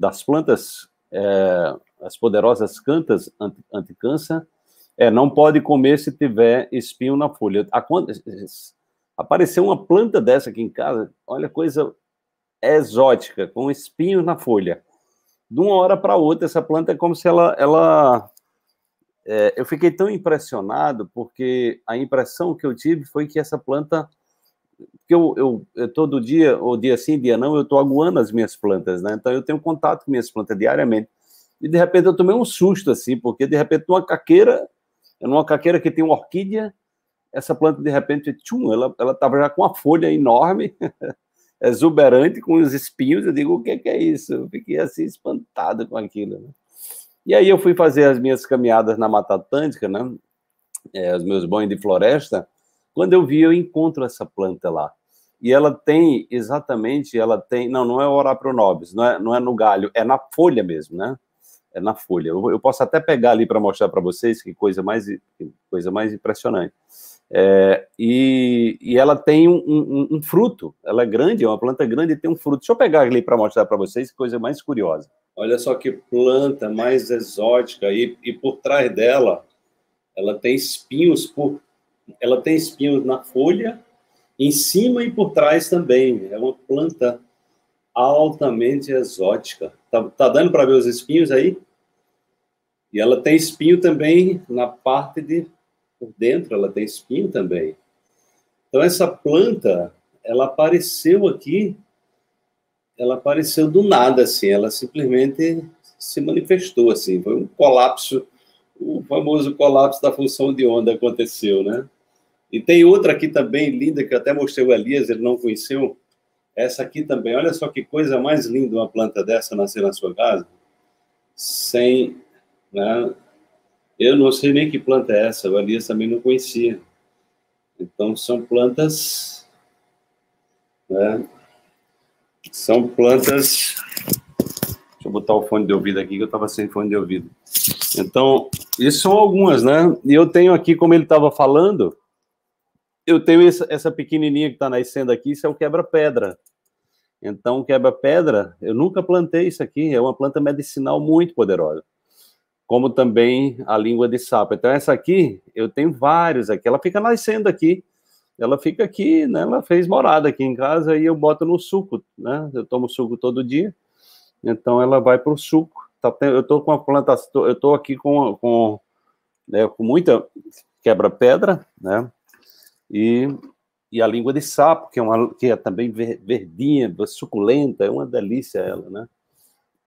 das plantas, é, as poderosas cantas anti-câncer, é, não pode comer se tiver espinho na folha. A, apareceu uma planta dessa aqui em casa, olha, coisa exótica, com espinhos na folha. De uma hora para outra, essa planta é como se ela. ela é, eu fiquei tão impressionado, porque a impressão que eu tive foi que essa planta. Que eu, eu, eu todo dia, ou dia sim, dia não, eu estou aguando as minhas plantas, né? Então eu tenho contato com minhas plantas diariamente. E de repente eu tomei um susto, assim, porque de repente uma caqueira, numa caqueira que tem uma orquídea, essa planta de repente, tchum, ela estava já com uma folha enorme, exuberante, com os espinhos. Eu digo, o que, que é isso? Eu fiquei assim espantado com aquilo. Né? E aí eu fui fazer as minhas caminhadas na Mata Atlântica, né? É, os meus banhos de floresta. Quando eu vi, eu encontro essa planta lá. E ela tem exatamente, ela tem, não, não é o orápronobis, não é, não é no galho, é na folha mesmo, né? É na folha. Eu, eu posso até pegar ali para mostrar para vocês que coisa mais, que coisa mais impressionante. É, e, e, ela tem um, um, um, fruto, ela é grande, é uma planta grande e tem um fruto. Deixa eu pegar ali para mostrar para vocês, coisa mais curiosa. Olha só que planta mais exótica, e, e por trás dela, ela tem espinhos, por, ela tem espinhos na folha, em cima e por trás também. É uma planta altamente exótica. Tá, tá dando para ver os espinhos aí? E ela tem espinho também na parte de por dentro ela tem espinho também. Então essa planta, ela apareceu aqui, ela apareceu do nada assim, ela simplesmente se manifestou assim, foi um colapso, o famoso colapso da função de onda aconteceu, né? E tem outra aqui também linda que eu até mostrei o Elias, ele não conheceu. Essa aqui também, olha só que coisa mais linda uma planta dessa nascer na sua casa, sem, né, eu não sei nem que planta é essa, o Elias também não conhecia. Então, são plantas. Né? São plantas. Deixa eu botar o fone de ouvido aqui, que eu estava sem fone de ouvido. Então, isso são algumas, né? E eu tenho aqui, como ele estava falando, eu tenho essa, pequenininha que está nascendo aqui, isso é o quebra-pedra. Então, quebra-pedra, eu nunca plantei isso aqui, é uma planta medicinal muito poderosa como também a língua de sapo. Então, essa aqui, eu tenho vários aqui. Ela fica nascendo aqui. Ela fica aqui, né? Ela fez morada aqui em casa e eu boto no suco, né? Eu tomo suco todo dia. Então, ela vai para o suco. Tá, eu estou com a plantação, eu estou aqui com, com, né, com muita quebra-pedra, né? E, e a língua de sapo, que é, uma, que é também verdinha, suculenta, é uma delícia ela, né?